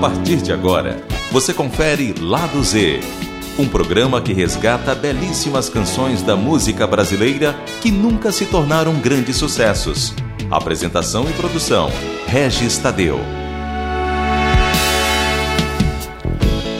partir de agora, você confere Lado Z, um programa que resgata belíssimas canções da música brasileira que nunca se tornaram grandes sucessos. Apresentação e produção: Regis Tadeu.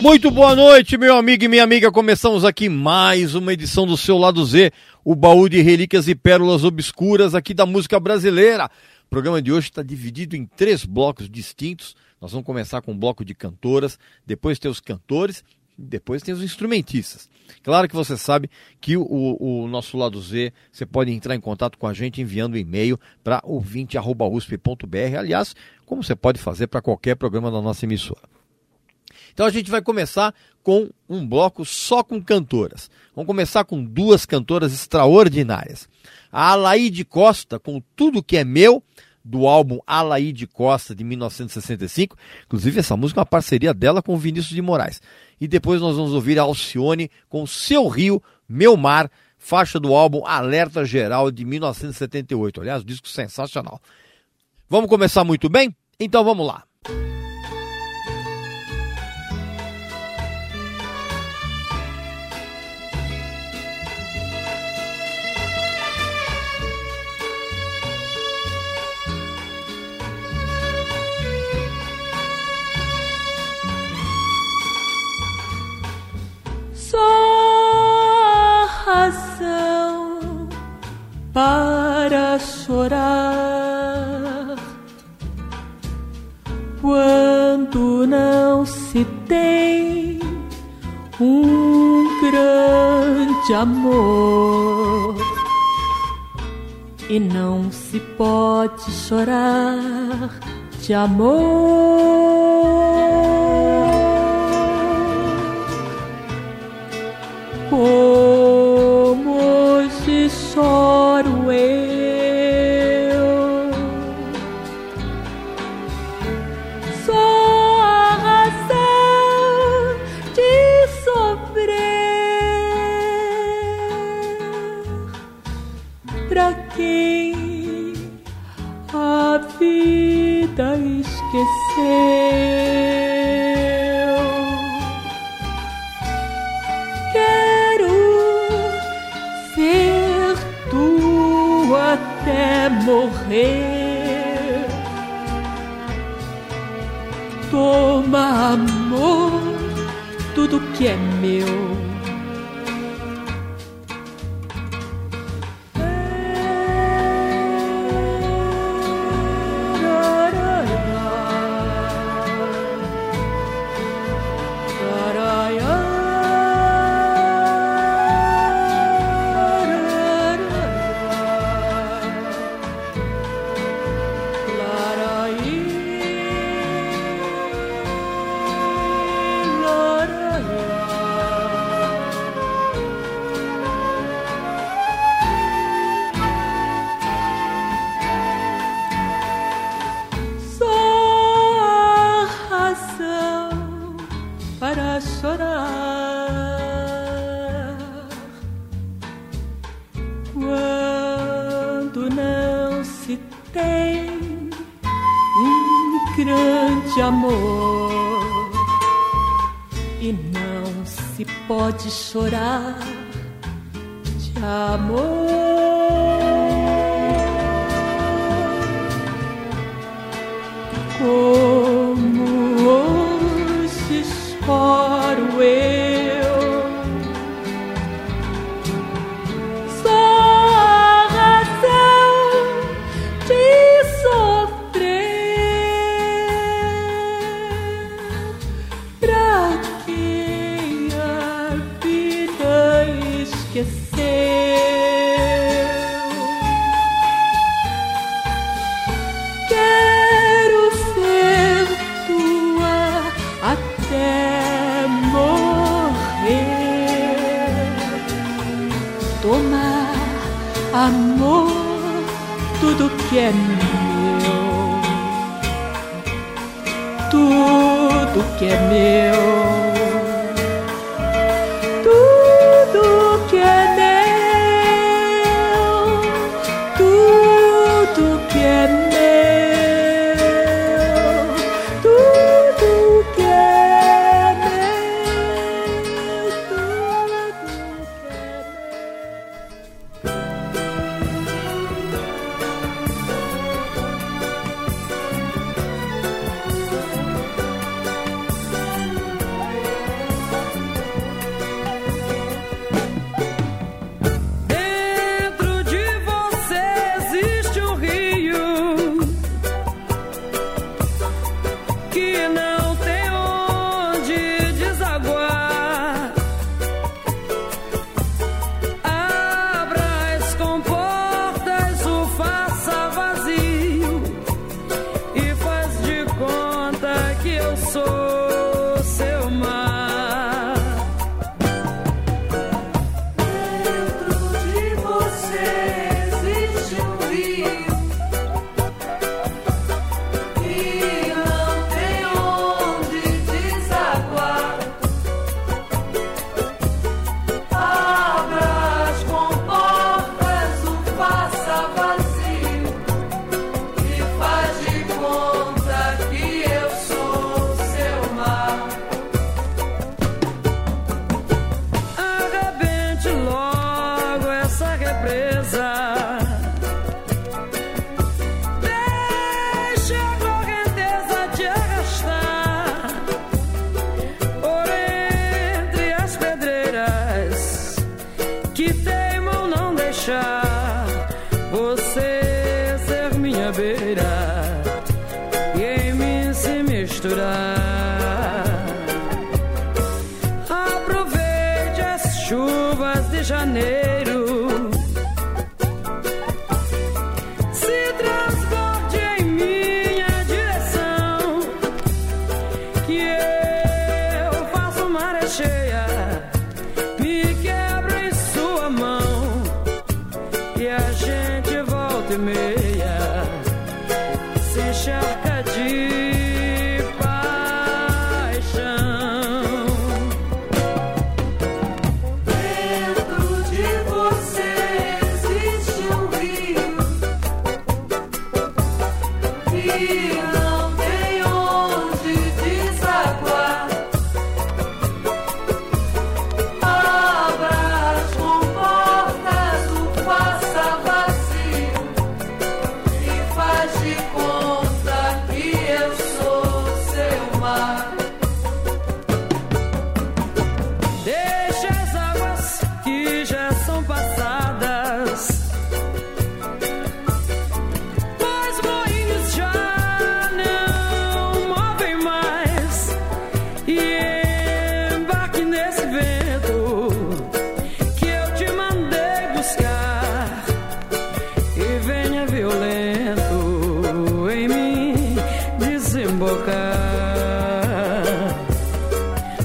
Muito boa noite, meu amigo e minha amiga. Começamos aqui mais uma edição do seu Lado Z, o baú de relíquias e pérolas obscuras aqui da música brasileira. O programa de hoje está dividido em três blocos distintos. Nós vamos começar com um bloco de cantoras, depois tem os cantores, depois tem os instrumentistas. Claro que você sabe que o, o, nosso lado Z, você pode entrar em contato com a gente enviando um e-mail para ouvinte.usp.br. Aliás, como você pode fazer para qualquer programa da nossa emissora. Então a gente vai começar com um bloco só com cantoras. Vamos começar com duas cantoras extraordinárias. A Alaide Costa, com Tudo Que É Meu, do álbum Alaide Costa, de 1965. Inclusive, essa música é uma parceria dela com Vinícius de Moraes. E depois nós vamos ouvir a Alcione com Seu Rio, Meu Mar, faixa do álbum Alerta Geral, de 1978. Aliás, disco sensacional. Vamos começar muito bem? Então vamos lá. para chorar quando não se tem um grande amor e não se pode chorar de amor. Como hoje choro eu, meu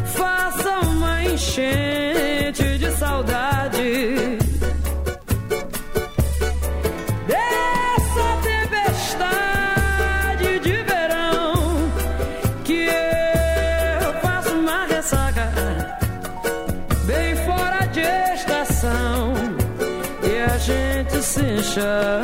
Faça uma enchente de saudade. Dessa tempestade de verão que eu faço uma ressaca bem fora de estação e a gente se enxerga.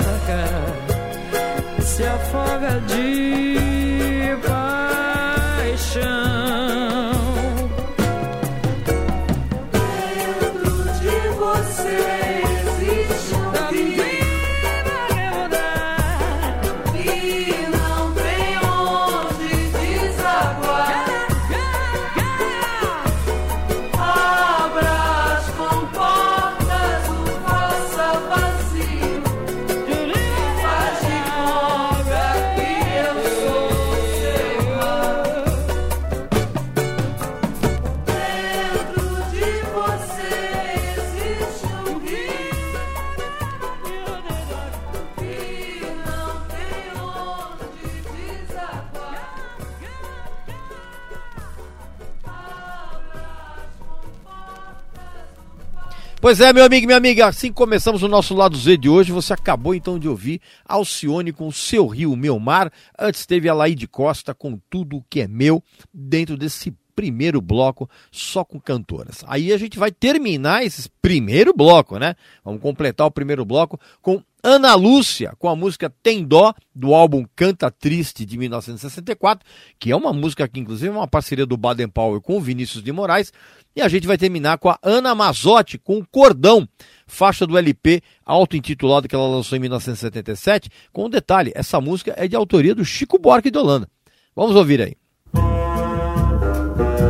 Pois é, meu amigo e minha amiga, assim começamos o nosso lado Z de hoje. Você acabou então de ouvir Alcione com Seu Rio, Meu Mar. Antes teve a Laí de Costa com Tudo o que é Meu, dentro desse primeiro bloco só com cantoras. Aí a gente vai terminar esse primeiro bloco, né? Vamos completar o primeiro bloco com Ana Lúcia, com a música Tem Dó, do álbum Canta Triste, de 1964, que é uma música que, inclusive, é uma parceria do Baden Powell com o Vinícius de Moraes. E a gente vai terminar com a Ana Mazotti, com Cordão, faixa do LP auto-intitulado que ela lançou em 1977. Com um detalhe, essa música é de autoria do Chico Buarque de Holanda. Vamos ouvir aí. viveu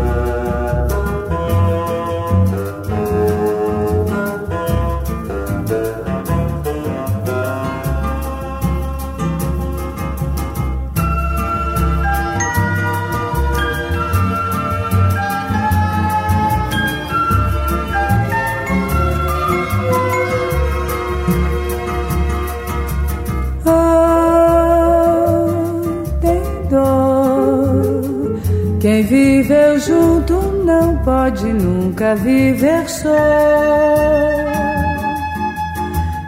pode nunca viver só.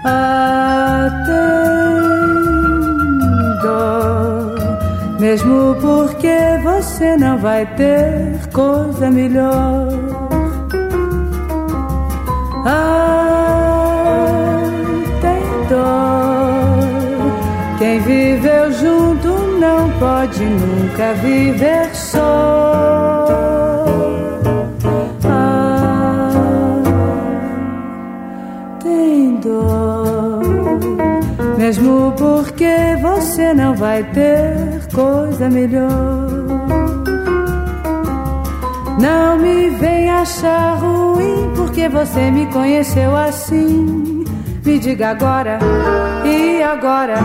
Atendo, mesmo porque você não vai ter coisa melhor. Atendo, quem viveu junto não pode nunca viver só. Mesmo porque você não vai ter coisa melhor. Não me venha achar ruim porque você me conheceu assim Me diga agora, e agora?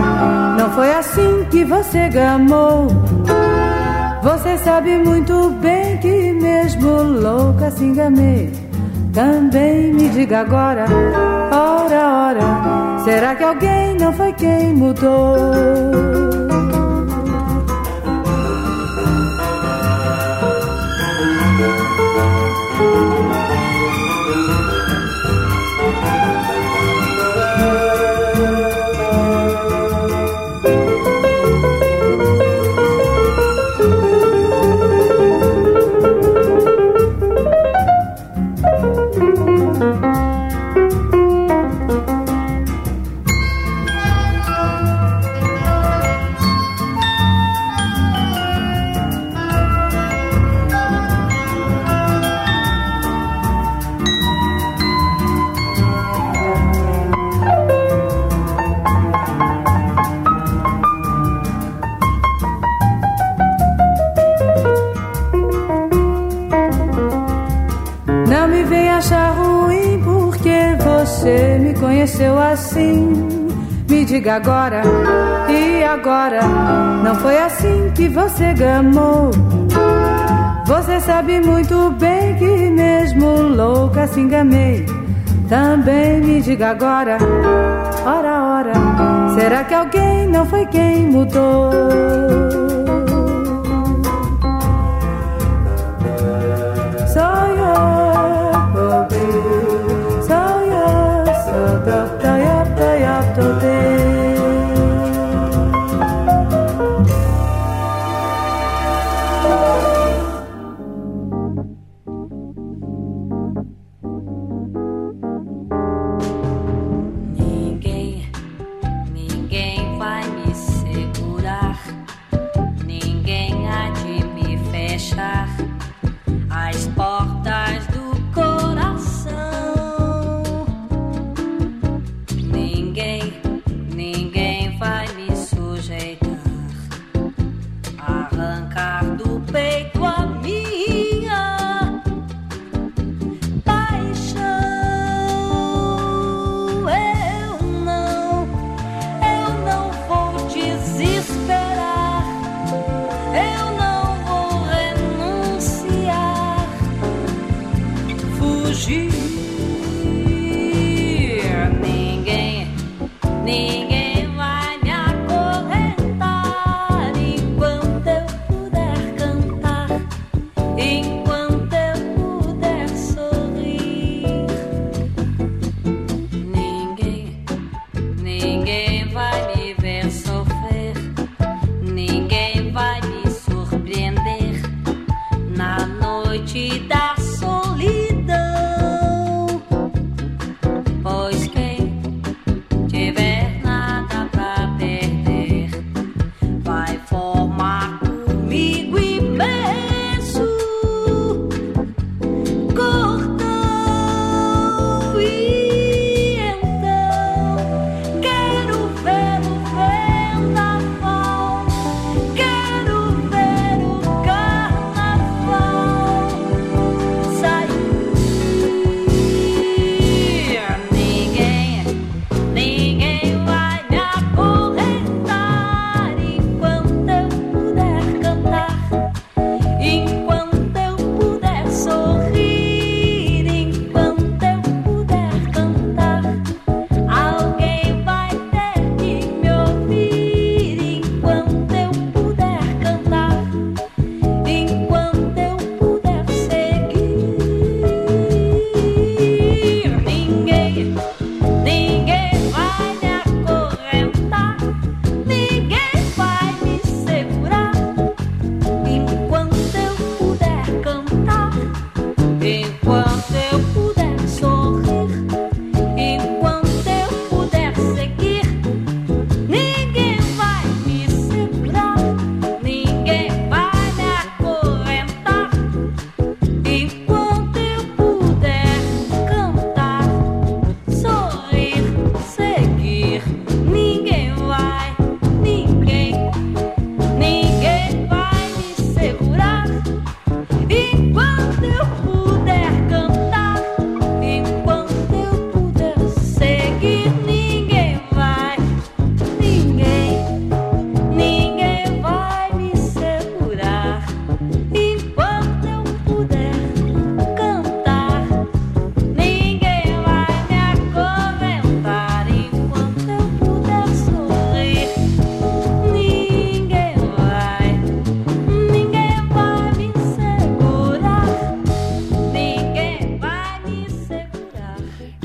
Não foi assim que você gamou. Você sabe muito bem que mesmo louca se enganei. Também me diga agora, ora, ora, será que alguém não foi quem mudou? Diga agora, e agora? Não foi assim que você gamou. Você sabe muito bem que mesmo louca se enganei. Também me diga agora, ora, ora, será que alguém não foi quem mudou?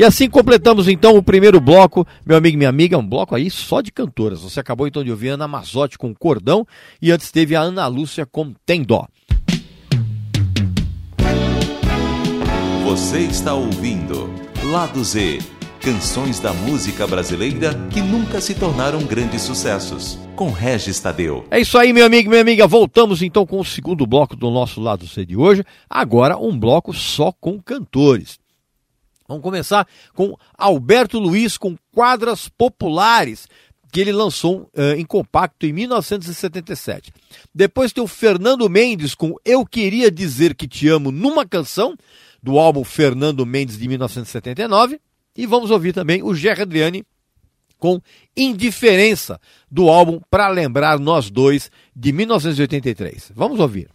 E assim completamos então o primeiro bloco, meu amigo e minha amiga, um bloco aí só de cantoras. Você acabou então de ouvir a Ana Mazotti com Cordão e antes teve a Ana Lúcia com Tem Dó. Você está ouvindo Lado Z Canções da música brasileira que nunca se tornaram grandes sucessos. Com Regis Tadeu. É isso aí, meu amigo e minha amiga. Voltamos então com o segundo bloco do nosso Lado C de hoje. Agora um bloco só com cantores. Vamos começar com Alberto Luiz com Quadras Populares, que ele lançou uh, em compacto em 1977. Depois tem o Fernando Mendes com Eu Queria Dizer Que Te Amo numa canção, do álbum Fernando Mendes de 1979. E vamos ouvir também o Gerry Adriani com Indiferença, do álbum Pra Lembrar Nós Dois, de 1983. Vamos ouvir.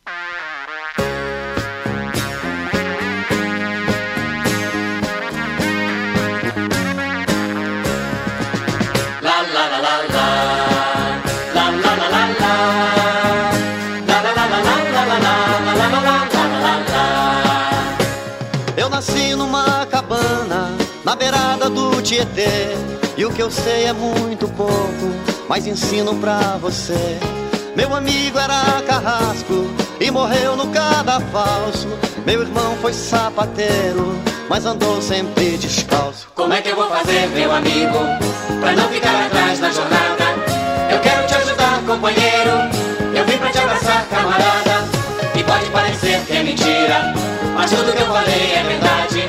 Tietê. E o que eu sei é muito pouco, mas ensino pra você. Meu amigo era carrasco e morreu no cadafalso. Meu irmão foi sapateiro, mas andou sempre descalço. Como é que eu vou fazer, meu amigo, pra não ficar atrás na jornada? Eu quero te ajudar, companheiro. Eu vim pra te abraçar, camarada. E pode parecer que é mentira, mas tudo que eu falei é verdade.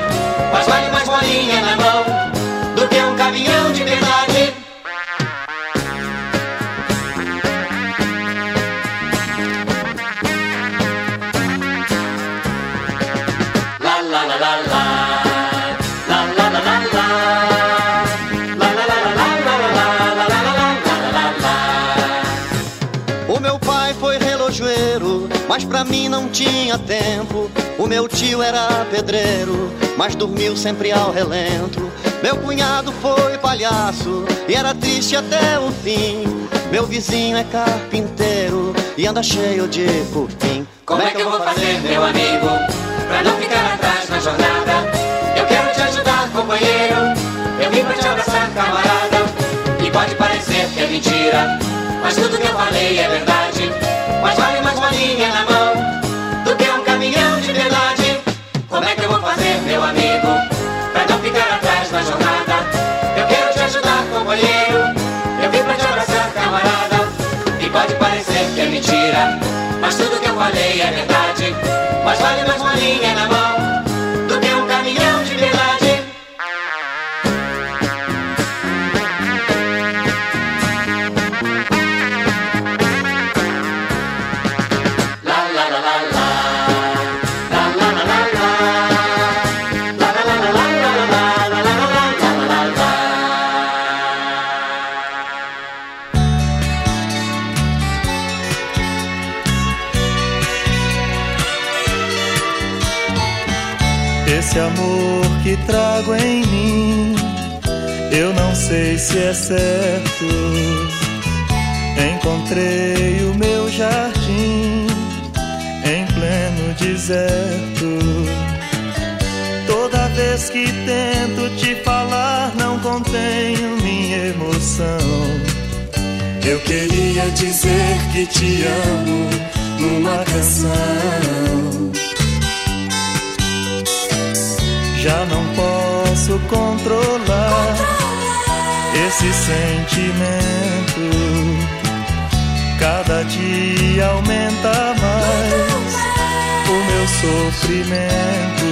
Mas vale mais bolinha na mão do que um caminhão de verdade. Mas pra mim não tinha tempo. O meu tio era pedreiro, mas dormiu sempre ao relento. Meu cunhado foi palhaço e era triste até o fim. Meu vizinho é carpinteiro e anda cheio de cupim. Como é que eu vou fazer, meu amigo, pra não ficar atrás na jornada? Eu quero te ajudar, companheiro. Eu vim pra te abraçar, camarada. E pode parecer que é mentira, mas tudo que eu falei é verdade. Mas vale mais bolinha na mão do que um caminhão de verdade. Como é que eu vou fazer, meu amigo, pra não ficar atrás na jornada? Eu quero te ajudar, companheiro. Eu vim pra te abraçar, camarada. E pode parecer que é mentira, mas tudo que eu falei é verdade. Mas vale mais uma linha na mão certo. Encontrei o meu jardim em pleno deserto. Toda vez que tento te falar, não contenho minha emoção. Eu queria dizer que te amo numa canção. Já não posso controlar esse sentimento. Cada dia aumenta mais o meu sofrimento.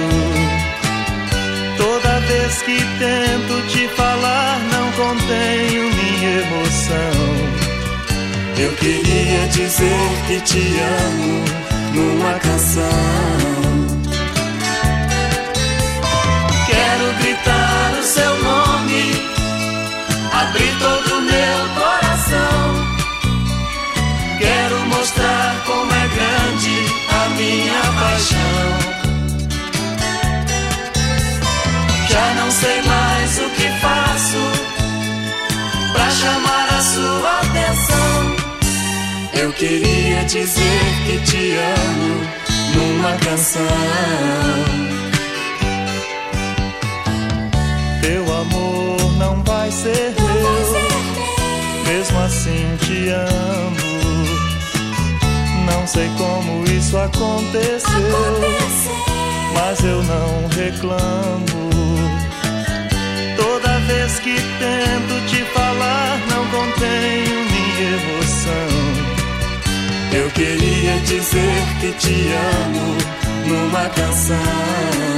Toda vez que tento te falar, não contenho minha emoção. Eu queria dizer que te amo numa canção. Paixão. Já não sei mais o que faço pra chamar a sua atenção. Eu queria dizer que te amo numa canção. vai ser meu. Mesmo assim te amo. Sei como isso aconteceu, mas eu não reclamo. Toda vez que tento te falar, não contenho minha emoção. Eu queria dizer que te amo numa canção.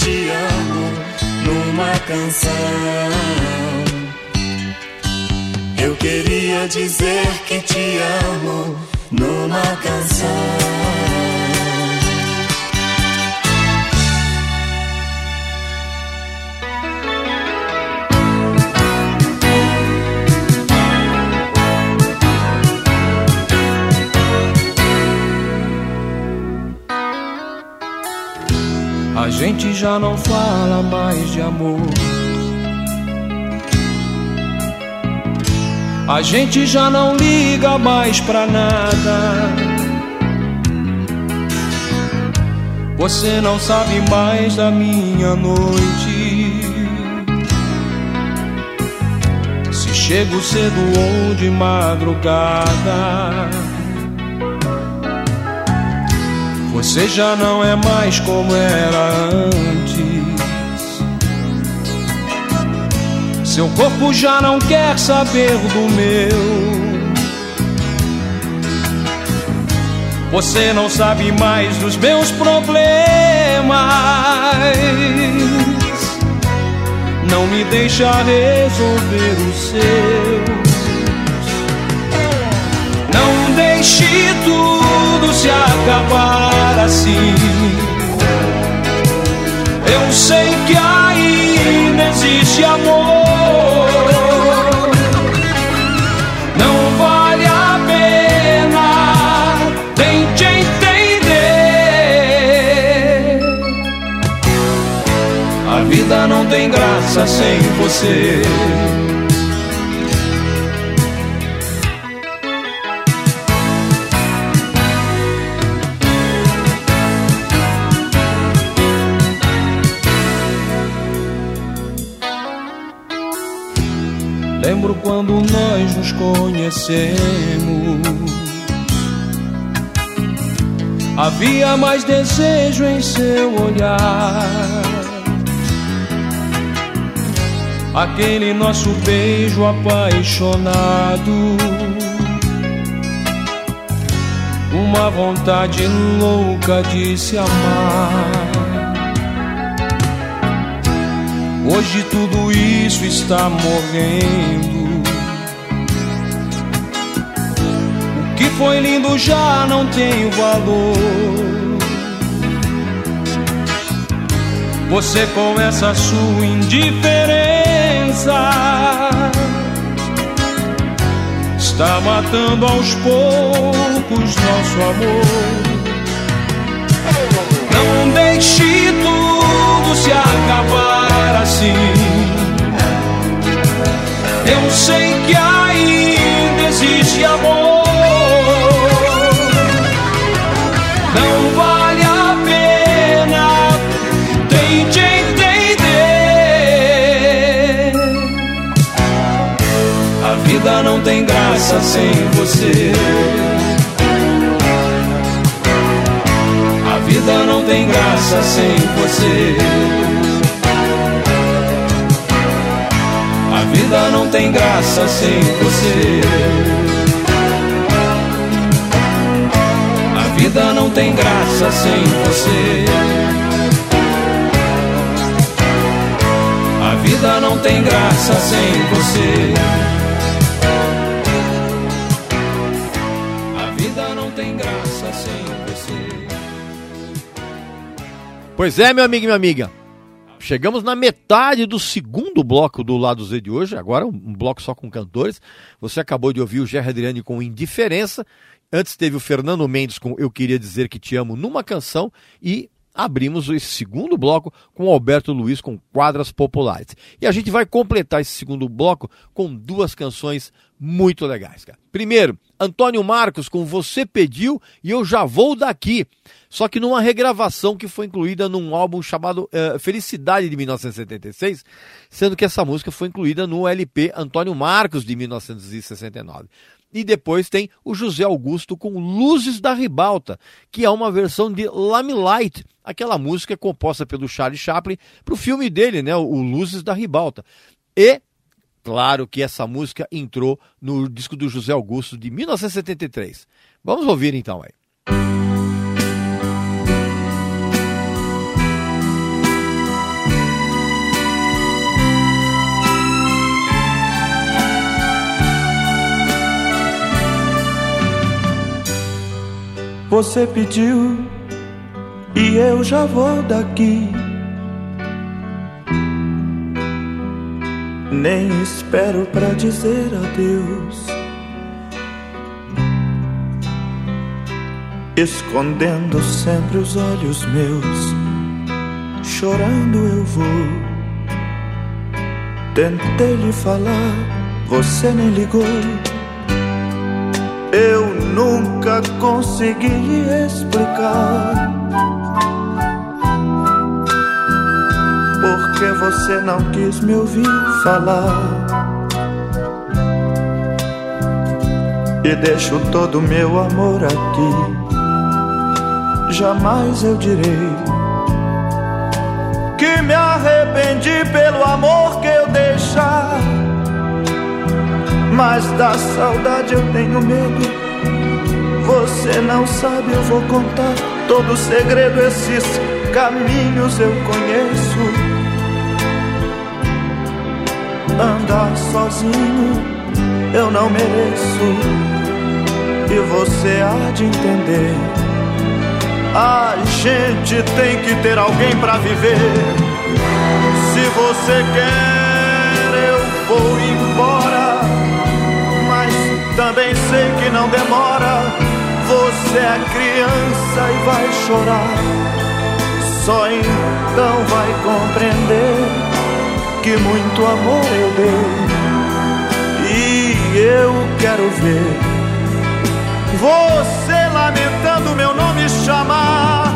te amo numa canção. Eu queria dizer que te amo numa canção. Gente já não fala mais de amor. A gente já não liga mais pra nada. Você não sabe mais da minha noite. Se chego cedo ou de madrugada. Você já não é mais como era antes. Seu corpo já não quer saber do meu. Você não sabe mais dos meus problemas. Não me deixa resolver os seus. Não deixe tudo se acabar assim. Eu sei que ainda existe amor. Não vale a pena, tente entender. A vida não tem graça sem você. Lembro quando nós nos conhecemos. Havia mais desejo em seu olhar. Aquele nosso beijo apaixonado. Uma vontade louca de se amar. Hoje tudo isso está morrendo. O que foi lindo já não tem valor. Você com essa sua indiferença está matando aos poucos nosso amor. Não deixe vida não tem graça sem você. vida não tem graça sem você. A vida não tem graça sem você. A vida não tem graça sem você. A vida não tem graça sem você. Pois é, meu amigo e minha amiga. Chegamos na metade do segundo bloco do lado Z de hoje, agora um bloco só com cantores. Você acabou de ouvir o Gerry Adriane com Indiferença. Antes teve o Fernando Mendes com Eu Queria Dizer Que Te Amo numa canção. E abrimos esse segundo bloco com Alberto Luiz com Quadras Populares. E a gente vai completar esse segundo bloco com duas canções muito legais, cara. Primeiro, Antônio Marcos com Você Pediu e Eu Já Vou Daqui. Só que numa regravação que foi incluída num álbum chamado uh, Felicidade de 1976, sendo que essa música foi incluída no LP Antônio Marcos de 1969. E depois tem o José Augusto com Luzes da Ribalta, que é uma versão de Lamelight, aquela música composta pelo Charlie Chaplin para o filme dele, né, o Luzes da Ribalta. E claro que essa música entrou no disco do José Augusto de 1973. Vamos ouvir então aí. Você pediu e eu já vou daqui. Nem espero pra dizer adeus. Escondendo sempre os olhos meus, chorando eu vou. Tentei lhe falar, você nem ligou. Eu nunca consegui explicar. Porque você não quis me ouvir falar. E deixo todo meu amor aqui. Jamais eu direi que me arrependi pelo amor que eu deixar. Mas da saudade eu tenho medo. Você não sabe, eu vou contar todo o segredo. Esses caminhos eu conheço. Andar sozinho eu não mereço. E você há de entender. A gente tem que ter alguém pra viver. Se você quer, eu vou embora também sei que não demora. Você é criança e vai chorar. Só então vai compreender que muito amor eu dei. E eu quero ver você lamentando meu nome chamar.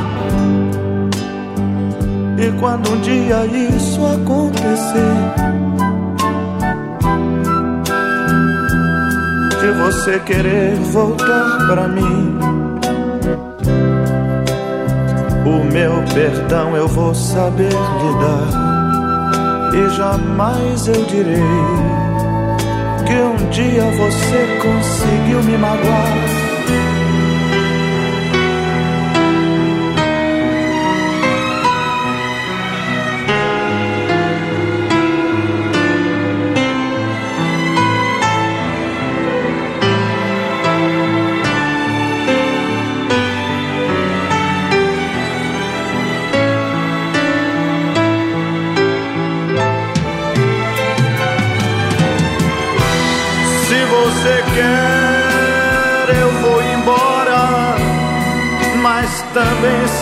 E quando um dia isso acontecer de você querer voltar pra mim. O meu perdão eu vou saber lhe dar, e jamais eu direi que um dia você conseguiu me magoar.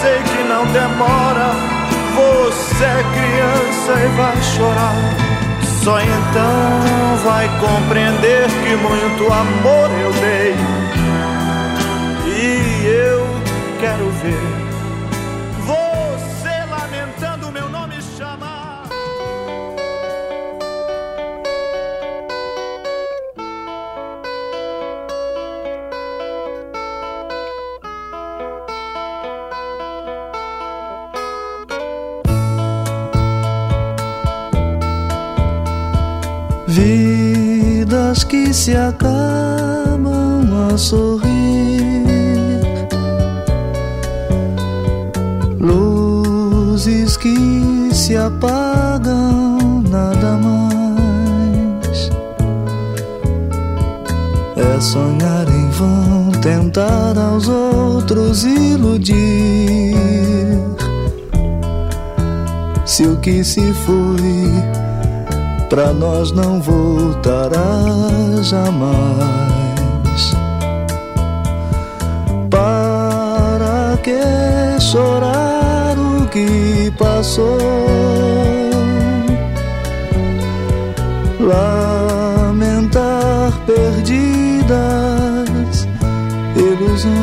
Sei que não demora. Você é criança e vai chorar. Só então vai compreender que muito amor eu dei. E eu quero ver se acabam a sorrir. Luzes que se apagam, nada mais. É sonhar em vão, tentar aos outros iludir. Se o que se foi pra nós não voltará jamais. Para que chorar o que passou? Lamentar perdidas ilusões.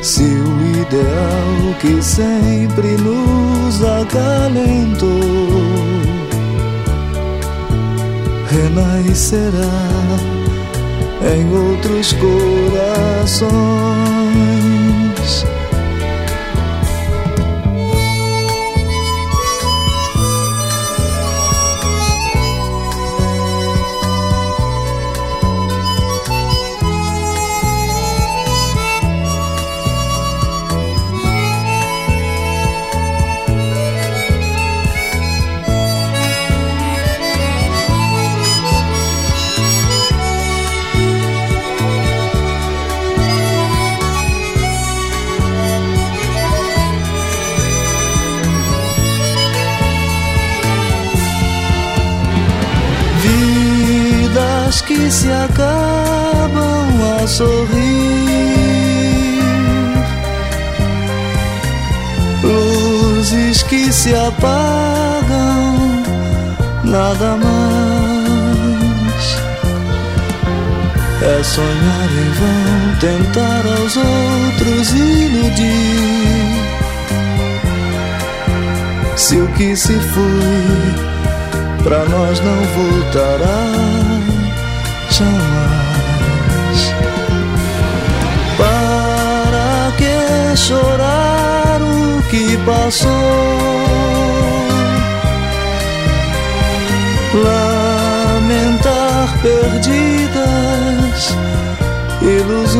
Se o ideal que sempre nos acalentou renascerá em outros corações. Tentar aos outros iludir. Se o que se foi, pra nós não voltará jamais. Para que chorar o que passou? Lamentar perdidas ilusões.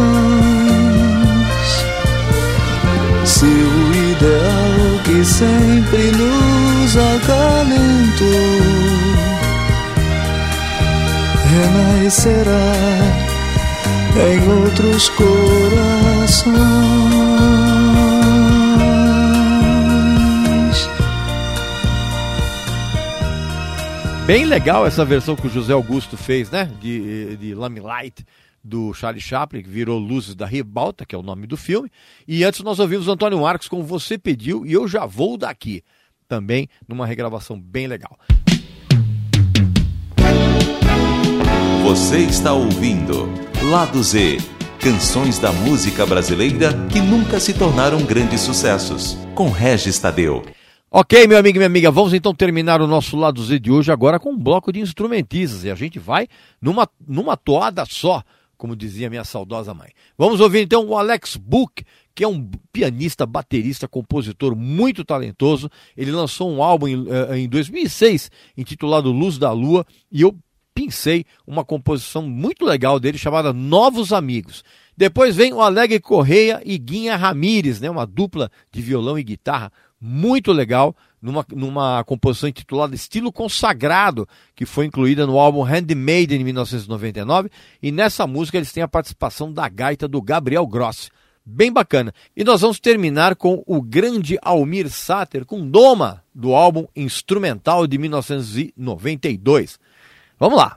Se o ideal que sempre nos acalentou renascerá em outros corações. Bem legal essa versão que o José Augusto fez, né? De, de Lamelight do Charlie Chaplin, que virou Luzes da Ribalta, que é o nome do filme. E antes nós ouvimos Antônio Marcos com Você Pediu e Eu Já Vou Daqui. Também numa regravação bem legal. Você está ouvindo Lado Z canções da música brasileira que nunca se tornaram grandes sucessos, com Regis Tadeu. Ok, meu amigo e minha amiga, vamos então terminar o nosso Lado Z de hoje agora com um bloco de instrumentistas e a gente vai numa, numa toada só, como dizia minha saudosa mãe. Vamos ouvir então o Alex Book, que é um pianista, baterista, compositor muito talentoso. Ele lançou um álbum em, eh, em 2006 intitulado Luz da Lua e eu pincei uma composição muito legal dele chamada Novos Amigos. Depois vem o Alegre Correia e Guinha Ramires, né, uma dupla de violão e guitarra muito legal, numa, numa composição intitulada Estilo Consagrado, que foi incluída no álbum Handmade em 1999, e nessa música eles têm a participação da gaita do Gabriel Grossi. Bem bacana. E nós vamos terminar com o grande Almir Sater com Doma, do álbum instrumental de 1992. Vamos lá.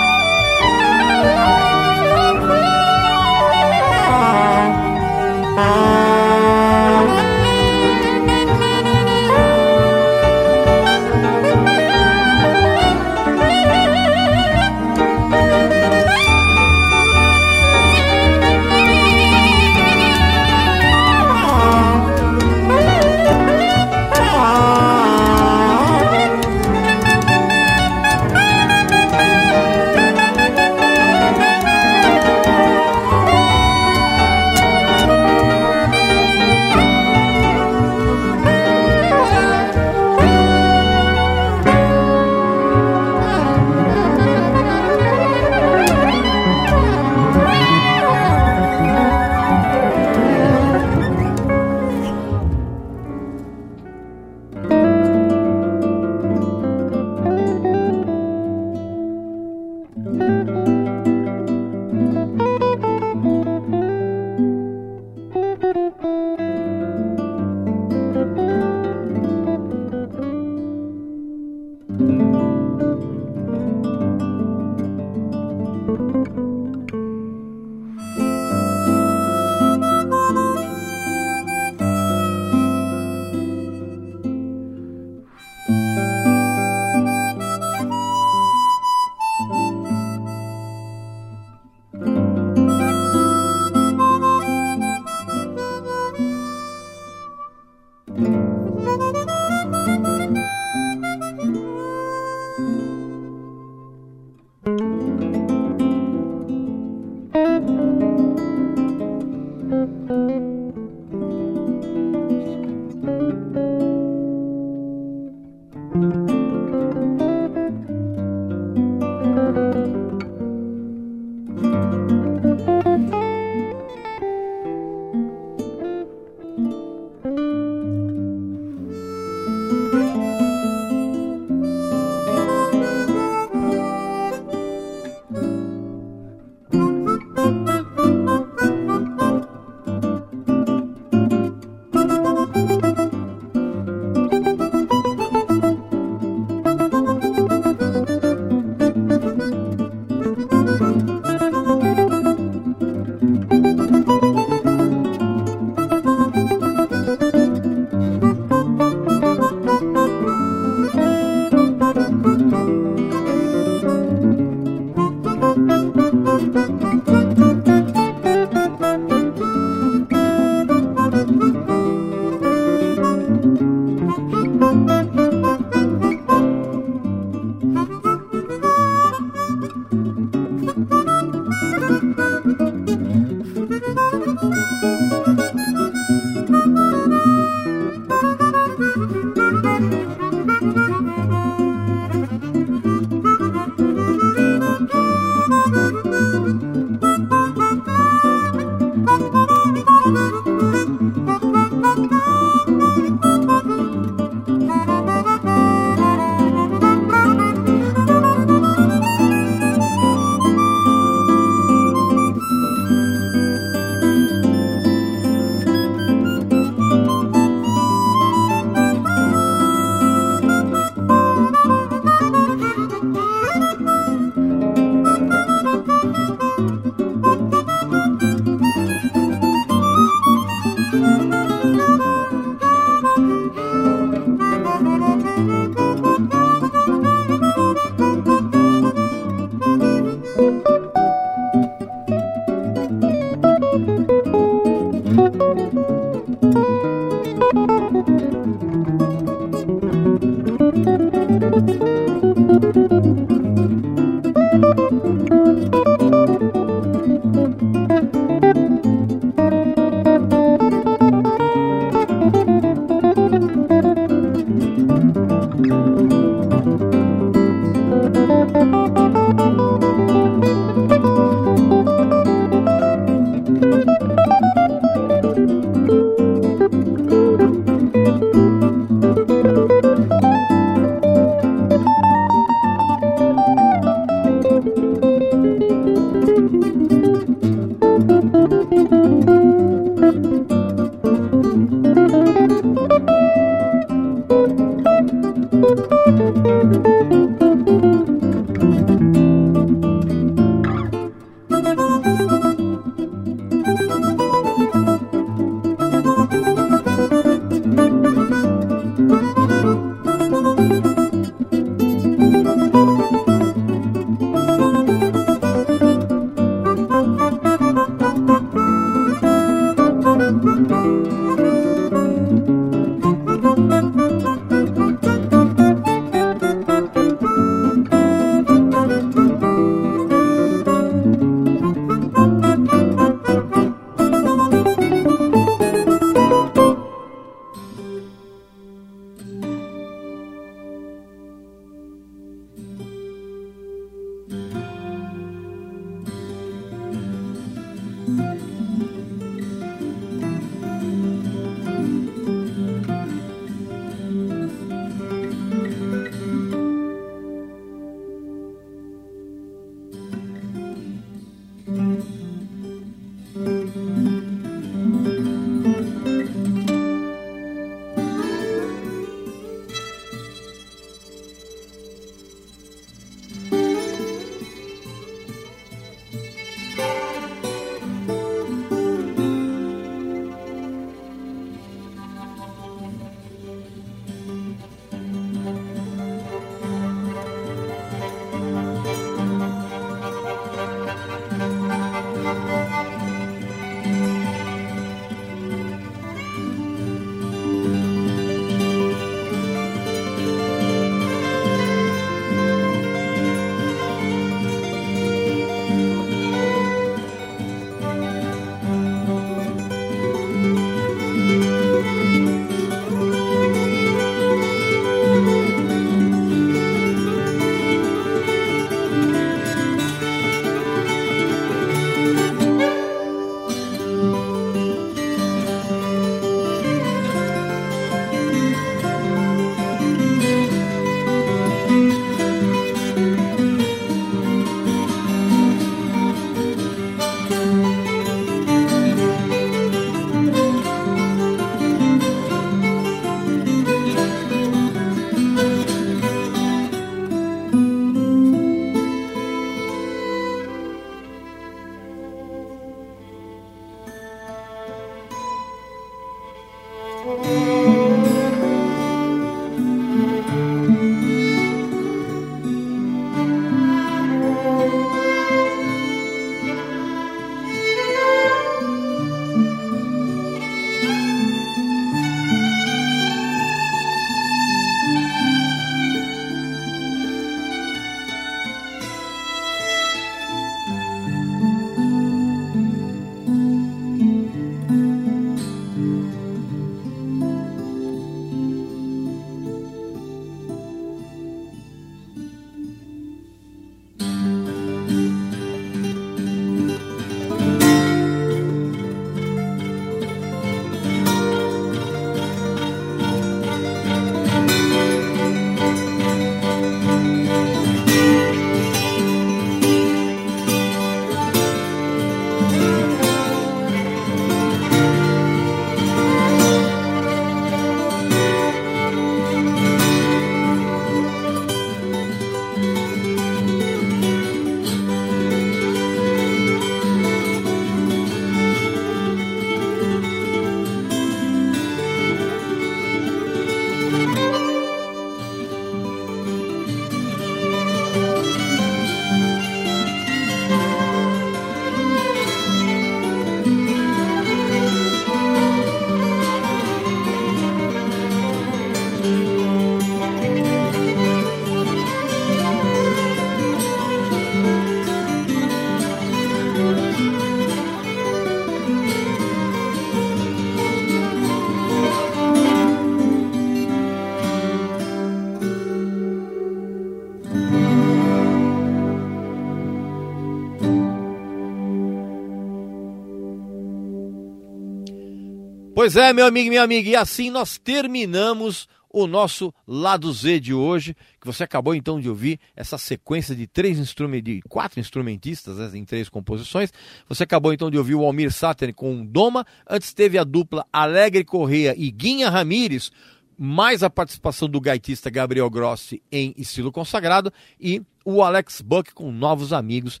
Pois é, meu amigo e minha amiga, e assim nós terminamos o nosso lado Z de hoje, que você acabou então de ouvir essa sequência de três instrumentos, de quatro instrumentistas né, em três composições. Você acabou então de ouvir o Almir Sater com Doma, antes teve a dupla Alegre Correia e Guinha Ramires, mais a participação do gaitista Gabriel Grossi em estilo consagrado e o Alex Buck com Novos Amigos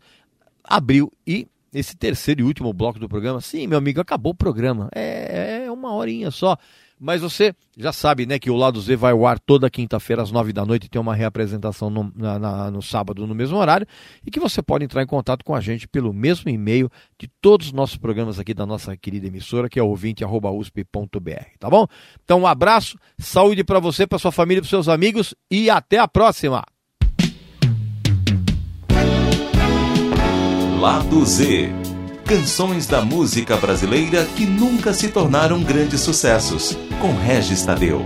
abriu e esse terceiro e último bloco do programa. Sim, meu amigo, acabou o programa. É, é uma horinha só. Mas você já sabe, né, que o Lado Z vai ao ar toda quinta-feira às nove da noite, tem uma reapresentação no, na, na, no sábado no mesmo horário, e que você pode entrar em contato com a gente pelo mesmo e-mail de todos os nossos programas aqui da nossa querida emissora, que é ouvinte.usp.br, tá bom? Então um abraço, saúde para você, para sua família, para seus amigos e até a próxima! Lado Z. Canções da música brasileira que nunca se tornaram grandes sucessos, com Regis Tadeu.